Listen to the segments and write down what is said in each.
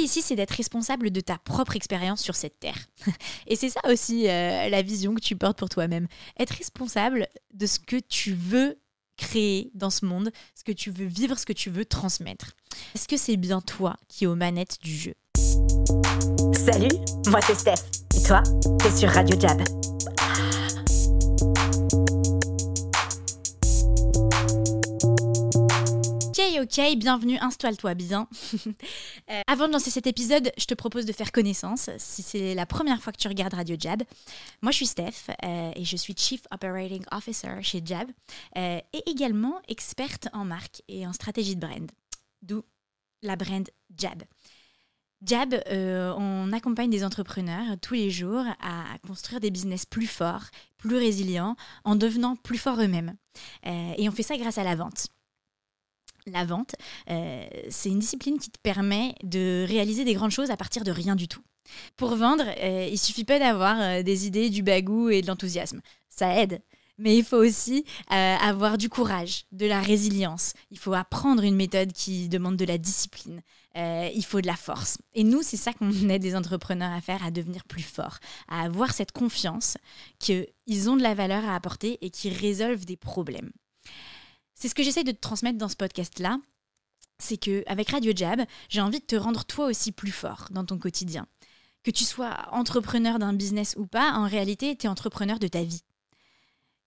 L'idée ici, c'est d'être responsable de ta propre expérience sur cette terre. Et c'est ça aussi euh, la vision que tu portes pour toi-même. Être responsable de ce que tu veux créer dans ce monde, ce que tu veux vivre, ce que tu veux transmettre. Est-ce que c'est bien toi qui es aux manettes du jeu? Salut, moi c'est Steph. Et toi, t'es sur Radio Jab. ok, bienvenue, installe-toi bien. Euh, avant de lancer cet épisode, je te propose de faire connaissance, si c'est la première fois que tu regardes Radio Jab. Moi, je suis Steph euh, et je suis Chief Operating Officer chez Jab euh, et également experte en marque et en stratégie de brand, d'où la brand Jab. Jab, on accompagne des entrepreneurs tous les jours à construire des business plus forts, plus résilients, en devenant plus forts eux-mêmes. et on fait ça grâce à la vente. La vente, euh, c'est une discipline qui te permet de réaliser des grandes choses à partir de rien du tout. Pour vendre, euh, il suffit pas d'avoir euh, des idées, du bagou et de l'enthousiasme. Ça aide. Mais il faut aussi avoir du courage, de la résilience. Il faut apprendre une méthode qui demande de la discipline. il faut de la force. Et nous, c'est ça qu'on aide des entrepreneurs à faire, à devenir plus forts, à avoir cette confiance qu'ils ont de la valeur à apporter et qu'ils résolvent des problèmes. C'est ce que j'essaie de te transmettre dans ce podcast-là. C'est que avec Radio Jab, j'ai envie de te rendre toi aussi plus fort dans ton quotidien. Que tu sois entrepreneur d'un business ou pas, en réalité, tu es entrepreneur de ta vie.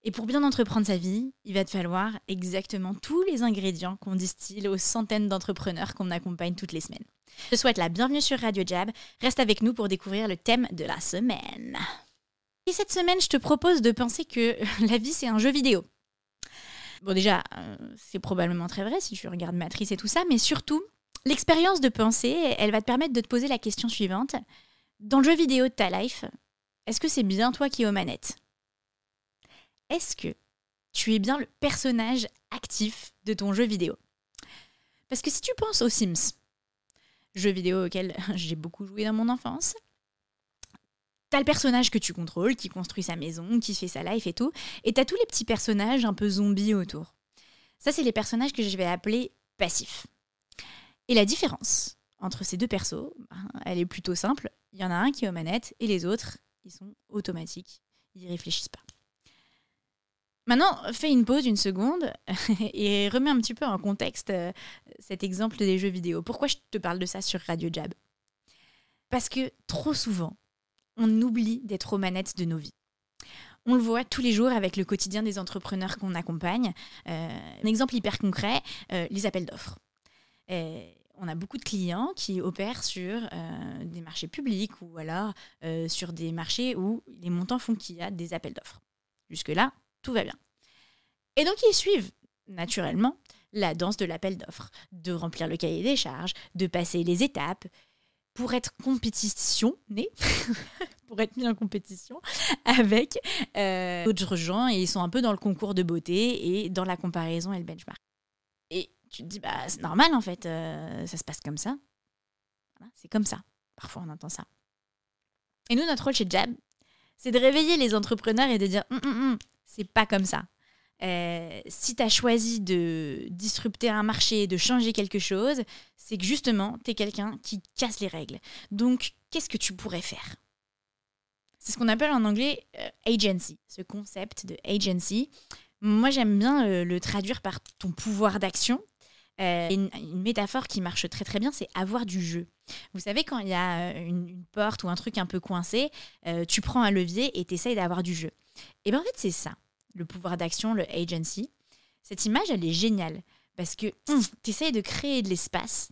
Et pour bien entreprendre sa vie, il va te falloir exactement tous les ingrédients qu'on distille aux centaines d'entrepreneurs qu'on accompagne toutes les semaines. Je te souhaite la bienvenue sur Radio Jab. Reste avec nous pour découvrir le thème de la semaine. Et cette semaine, je te propose de penser que la vie, c'est un jeu vidéo. Bon, déjà, euh, c'est probablement très vrai si tu regardes Matrice et tout ça, mais surtout, l'expérience de pensée, elle va te permettre de te poser la question suivante. Dans le jeu vidéo de ta life, est-ce que c'est bien toi qui es aux manettes? Est-ce que tu es bien le personnage actif de ton jeu vidéo? Parce que si tu penses aux Sims, jeu vidéo auquel j'ai beaucoup joué dans mon enfance, T'as le personnage que tu contrôles, qui construit sa maison, qui fait sa life et tout. Et t'as tous les petits personnages un peu zombies autour. Ça, c'est les personnages que je vais appeler passifs. Et la différence entre ces deux persos, ben, elle est plutôt simple. Il y en a un qui est aux manettes et les autres, ils sont automatiques. Ils réfléchissent pas. Maintenant, fais une pause une seconde et remets un petit peu en contexte euh, cet exemple des jeux vidéo. Pourquoi je te parle de ça sur Radio Jab? Parce que trop souvent, on oublie d'être aux manettes de nos vies. On le voit tous les jours avec le quotidien des entrepreneurs qu'on accompagne. Euh, un exemple hyper concret, euh, les appels d'offres. Euh, on a beaucoup de clients qui opèrent sur des marchés publics ou alors sur des marchés où les montants font qu'il y a des appels d'offres. Jusque-là, tout va bien. Et donc, ils suivent naturellement la danse de l'appel d'offres, de remplir le cahier des charges, de passer les étapes, pour être compétitionné, pour être mis en compétition avec euh, d'autres gens et ils sont un peu dans le concours de beauté et dans la comparaison et le benchmark. Et tu te dis, bah, c'est normal en fait, euh, ça se passe comme ça. c'est comme ça. Parfois on entend ça. Et nous, notre rôle chez Jab, c'est de réveiller les entrepreneurs et de dire, hum, hum, hum, c'est pas comme ça. Euh, si tu as choisi de disrupter un marché, de changer quelque chose, c'est que justement, tu es quelqu'un qui casse les règles. Donc, qu'est-ce que tu pourrais faire? C'est ce qu'on appelle en anglais euh, agency, ce concept de agency. Moi, j'aime bien euh, le traduire par ton pouvoir d'action. Une, métaphore qui marche très très bien, c'est avoir du jeu. Vous savez, quand il y a une, porte ou un truc un peu coincé, tu prends un levier et tu d'avoir du jeu. Et bien en fait, c'est ça le pouvoir d'action, le agency. Cette image, elle est géniale parce que hum, tu essayes de créer de l'espace,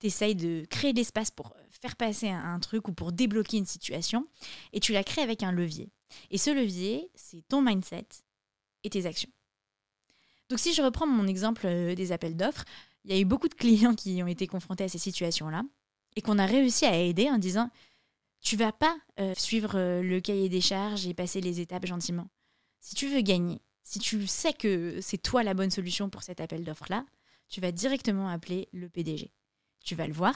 tu essayes de créer de l'espace pour faire passer un, truc ou pour débloquer une situation, et tu la crées avec un levier. Et ce levier, c'est ton mindset et tes actions. Donc si je reprends mon exemple euh, des appels d'offres, il y a eu beaucoup de clients qui ont été confrontés à ces situations-là et qu'on a réussi à aider en disant tu vas pas euh, suivre euh, le cahier des charges et passer les étapes gentiment. Si tu veux gagner, si tu sais que c'est toi la bonne solution pour cet appel d'offres-là, tu vas directement appeler le PDG. Tu vas le voir,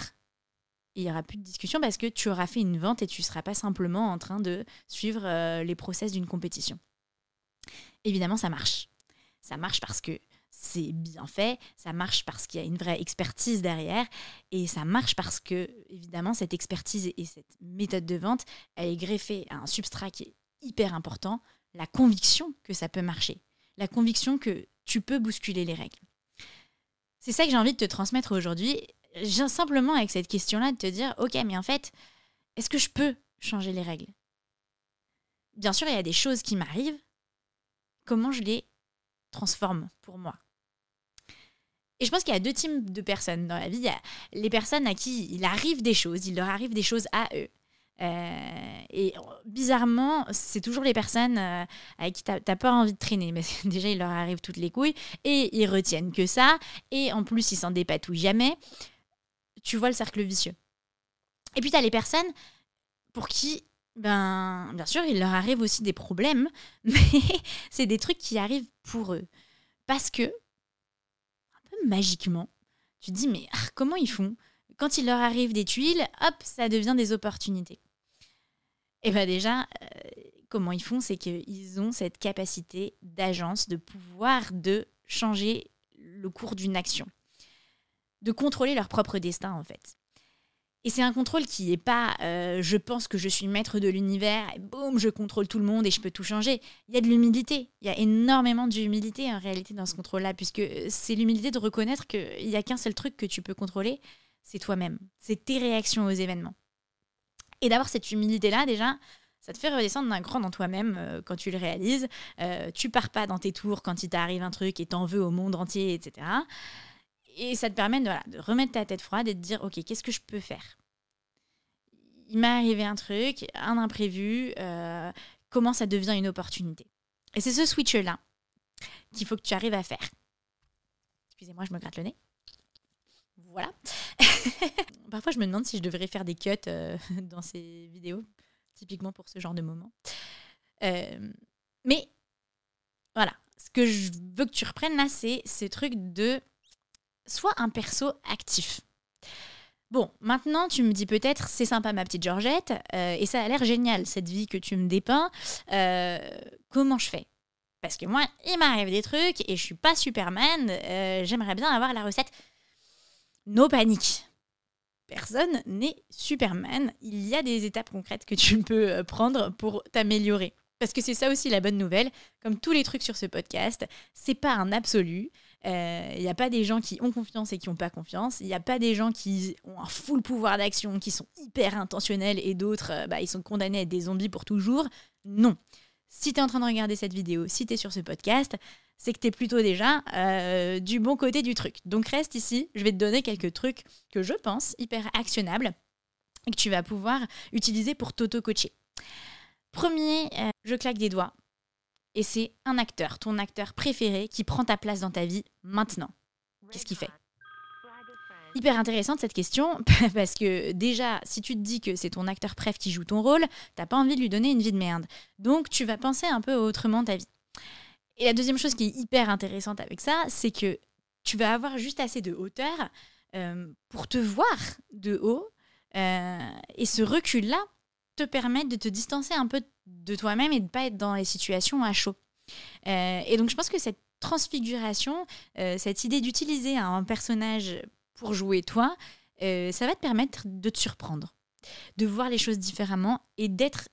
il n'y aura plus de discussion parce que tu auras fait une vente et tu ne seras pas simplement en train de suivre euh, les process d'une compétition. Évidemment, ça marche. Ça marche parce que c'est bien fait, ça marche parce qu'il y a une vraie expertise derrière, et ça marche parce que, évidemment, cette expertise et cette méthode de vente, elle est greffée à un substrat qui est hyper important, la conviction que ça peut marcher, la conviction que tu peux bousculer les règles. C'est ça que j'ai envie de te transmettre aujourd'hui. Simplement avec cette question-là de te dire, ok, mais en fait, est-ce que je peux changer les règles? Bien sûr, il y a des choses qui m'arrivent. Comment je les transforme pour moi? Et je pense qu'il y a deux types de personnes dans la vie. Les personnes à qui il arrive des choses, il leur arrive des choses à eux. Euh, et bizarrement, c'est toujours les personnes euh, avec qui tu n'as pas envie de traîner. Mais déjà, il leur arrive toutes les couilles et ils retiennent que ça. Et en plus, ils s'en dépatouillent jamais. Tu vois le cercle vicieux. Et puis, tu as les personnes pour qui, ben, bien sûr, il leur arrive aussi des problèmes, mais c'est des trucs qui arrivent pour eux. Parce que, un peu magiquement, tu te dis, mais ah, comment ils font? Quand il leur arrive des tuiles, hop, ça devient des opportunités. Et bien déjà, euh, comment ils font, c'est qu'ils ont cette capacité d'agence, de pouvoir de changer le cours d'une action, de contrôler leur propre destin en fait. Et c'est un contrôle qui n'est pas euh, je pense que je suis maître de l'univers et boum, je contrôle tout le monde et je peux tout changer. Il y a de l'humilité. Il y a énormément d'humilité en réalité dans ce contrôle-là, puisque c'est l'humilité de reconnaître qu'il n'y a qu'un seul truc que tu peux contrôler, c'est toi-même. C'est tes réactions aux événements. Et d'avoir cette humilité-là, déjà, ça te fait redescendre d'un cran dans toi-même euh, quand tu le réalises. Euh, tu pars pas dans tes tours quand il t'arrive un truc et t'en veux au monde entier, etc. Et ça te permet de, remettre ta tête froide et de dire, OK, qu'est-ce que je peux faire? Il m'est arrivé un truc, un imprévu, euh, comment ça devient une opportunité? Et c'est ce switch-là qu'il faut que tu arrives à faire. Excusez-moi, je me gratte le nez. Voilà. Parfois, je me demande si je devrais faire des cuts euh, dans ces vidéos, typiquement pour ce genre de moment. Euh, mais voilà, ce que je veux que tu reprennes là, c'est ce truc de soit un perso actif. Bon, maintenant tu me dis peut-être c'est sympa ma petite Georgette euh, et ça a l'air génial cette vie que tu me dépeins. comment je fais? Parce que moi, il m'arrive des trucs et je suis pas Superman. J'aimerais bien avoir la recette no panique. Personne n'est Superman. Il y a des étapes concrètes que tu peux euh, prendre pour t'améliorer. Parce que c'est ça aussi la bonne nouvelle. Comme tous les trucs sur ce podcast, c'est pas un absolu. Il euh, n'y a pas des gens qui ont confiance et qui n'ont pas confiance. Il n'y a pas des gens qui ont un full pouvoir d'action, qui sont hyper intentionnels et d'autres, euh, bah, ils sont condamnés à être des zombies pour toujours. Non. Si tu es en train de regarder cette vidéo, si tu es sur ce podcast, c'est que tu es plutôt déjà euh, du bon côté du truc. Donc reste ici, je vais te donner quelques trucs que je pense hyper actionnables et que tu vas pouvoir utiliser pour t'auto-coacher. Premier, euh, je claque des doigts. Et c'est un acteur, ton acteur préféré, qui prend ta place dans ta vie maintenant. Qu'est-ce qu'il fait? Hyper intéressante cette question, parce que déjà, si tu te dis que c'est ton acteur préf qui joue ton rôle, t'as pas envie de lui donner une vie de merde. Donc tu vas penser un peu autrement ta vie. Et la deuxième chose qui est hyper intéressante avec ça, c'est que tu vas avoir juste assez de hauteur euh, pour te voir de haut. Euh, et ce recul-là te permet de te distancer un peu de toi-même et de ne pas être dans les situations à chaud. Euh, et donc je pense que cette transfiguration, cette idée d'utiliser un personnage pour jouer toi, ça va te permettre de te surprendre, de voir les choses différemment et d'être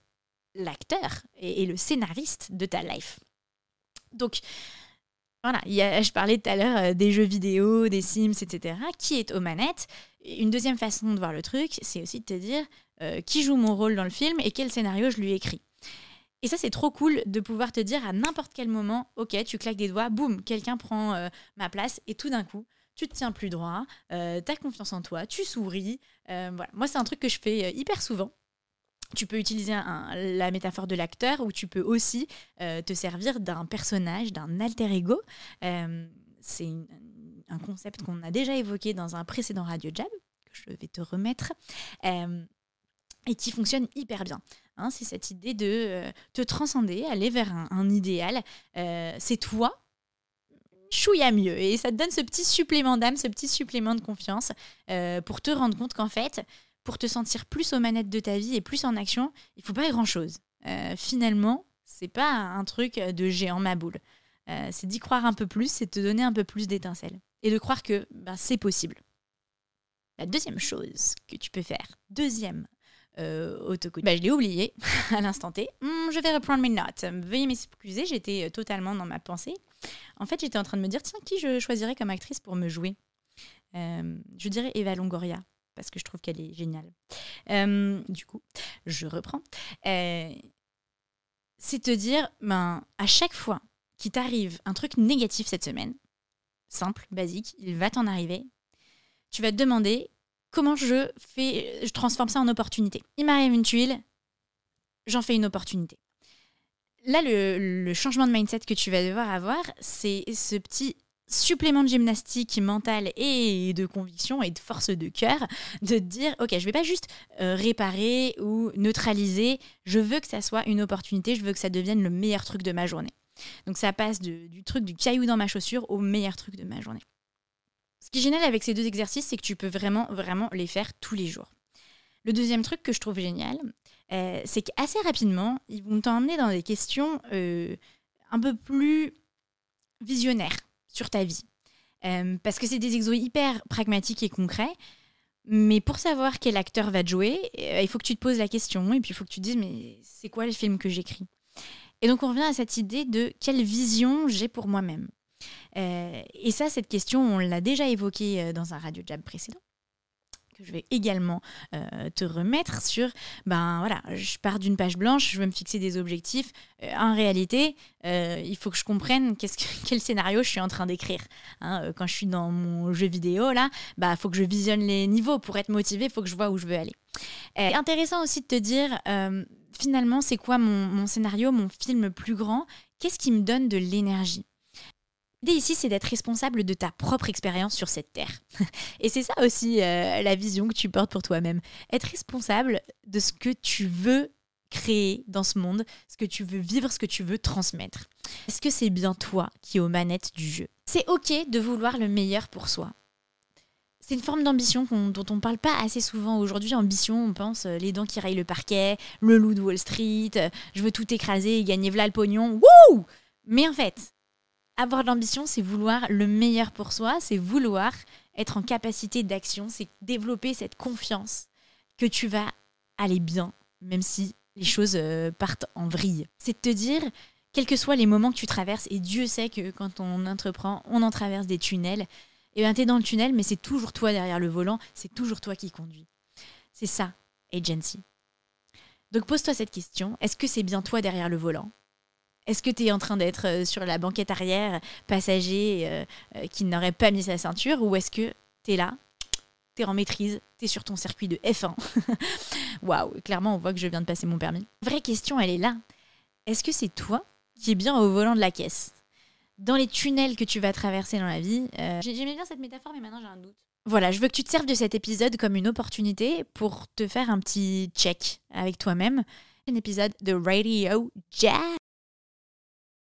l'acteur et, le scénariste de ta life. Donc, voilà, je parlais tout à l'heure euh, des jeux vidéo, des Sims, etc. Qui est aux manettes Une deuxième façon de voir le truc, c'est aussi de te dire euh, qui joue mon rôle dans le film et quel scénario je lui écris. Et ça, c'est trop cool de pouvoir te dire à n'importe quel moment, ok, tu claques des doigts, boum, quelqu'un prend euh, ma place et tout d'un coup, tu te tiens plus droit, tu as confiance en toi, tu souris. voilà. Moi, c'est un truc que je fais hyper souvent tu peux utiliser la métaphore de l'acteur ou tu peux aussi euh, te servir d'un personnage, d'un alter ego. Euh, c'est un concept qu'on a déjà évoqué dans un précédent Radio Jab, que je vais te remettre, euh, et qui fonctionne hyper bien. Hein. c'est cette idée de te transcender, aller vers un, idéal. c'est toi chouïa mieux. Et ça te donne ce petit supplément d'âme, ce petit supplément de confiance pour te rendre compte qu'en fait, pour te sentir plus aux manettes de ta vie et plus en action, il faut pas grand chose. Euh, finalement, c'est pas un truc de géant ma boule. Euh, c'est d'y croire un peu plus, c'est de te donner un peu plus d'étincelles. Et de croire que ben, c'est possible. La deuxième chose que tu peux faire, deuxième euh, bah, je l'ai oublié à l'instant T. Hum, je vais reprendre mes notes. Veuillez m'excuser, j'étais euh, totalement dans ma pensée. En fait, j'étais en train de me dire, tiens, qui je choisirais comme actrice pour me jouer? Euh, Je dirais Eva Longoria, parce que je trouve qu'elle est géniale. Euh, du coup, je reprends. c'est te dire, ben, à chaque fois qu'il t'arrive un truc négatif cette semaine, simple, basique, il va t'en arriver, tu vas te demander comment je fais, je transforme ça en opportunité. Il m'arrive une tuile, j'en fais une opportunité. Là, le, changement de mindset que tu vas devoir avoir, c'est ce petit supplément de gymnastique mentale et de conviction et de force de cœur de dire ok je vais pas juste euh, réparer ou neutraliser. Je veux que ça soit une opportunité. Je veux que ça devienne le meilleur truc de ma journée. Donc ça passe du truc du caillou dans ma chaussure au meilleur truc de ma journée. Ce qui est génial avec ces deux exercices, c'est que tu peux vraiment, vraiment les faire tous les jours. Le deuxième truc que je trouve génial, euh, c'est qu'assez rapidement, ils vont t'emmener dans des questions euh, un peu plus visionnaires sur ta vie. Euh, parce que c'est des exos hyper pragmatiques et concrets. Mais pour savoir quel acteur va te jouer, il faut que tu te poses la question et puis il faut que tu te dises mais c'est quoi le film que j'écris? Et donc on revient à cette idée de quelle vision j'ai pour moi-même. Euh, et ça, cette question, on l'a déjà évoquée euh, dans un Radio Jab précédent que je vais également euh, te remettre sur, ben voilà, je pars d'une page blanche, je veux me fixer des objectifs. en réalité, il faut que je comprenne que, quel scénario je suis en train d'écrire. Hein. quand je suis dans mon jeu vidéo, là, bah, il faut que je visionne les niveaux. Pour être motivé, il faut que je vois où je veux aller. intéressant aussi de te dire, finalement, c'est quoi mon scénario, mon film plus grand? Qu'est-ce qui me donne de l'énergie? L'idée ici, c'est d'être responsable de ta propre expérience sur cette terre. Et c'est ça aussi euh, la vision que tu portes pour toi-même. Être responsable de ce que tu veux créer dans ce monde, ce que tu veux vivre, ce que tu veux transmettre. Est-ce que c'est bien toi qui es aux manettes du jeu? C'est ok de vouloir le meilleur pour soi. C'est une forme d'ambition dont on ne parle pas assez souvent aujourd'hui. Ambition, on pense euh, les dents qui rayent le parquet, le loup de Wall Street, euh, je veux tout écraser et gagner v'là le pognon. Wouh Mais en fait, avoir de l'ambition, c'est vouloir le meilleur pour soi, c'est vouloir être en capacité d'action, c'est développer cette confiance que tu vas aller bien, même si les choses euh, partent en vrille. C'est de te dire, quels que soient les moments que tu traverses, et Dieu sait que quand on entreprend, on en traverse des tunnels, et eh bien es dans le tunnel, mais c'est toujours toi derrière le volant, c'est toujours toi qui conduis. C'est ça, agency. Donc pose-toi cette question, est-ce que c'est bien toi derrière le volant? Est-ce que tu es en train d'être euh, sur la banquette arrière, passager euh, euh, qui n'aurait pas mis sa ceinture, ou est-ce que tu es là, tu es en maîtrise, tu es sur ton circuit de F1 Waouh, clairement, on voit que je viens de passer mon permis. Vraie question, elle est là. Est-ce que c'est toi qui es bien au volant de la caisse? Dans les tunnels que tu vas traverser dans la vie, j'aimais bien cette métaphore, mais maintenant j'ai un doute. Voilà, je veux que tu te serves de cet épisode comme une opportunité pour te faire un petit check avec toi-même. Un épisode de Radio Jazz.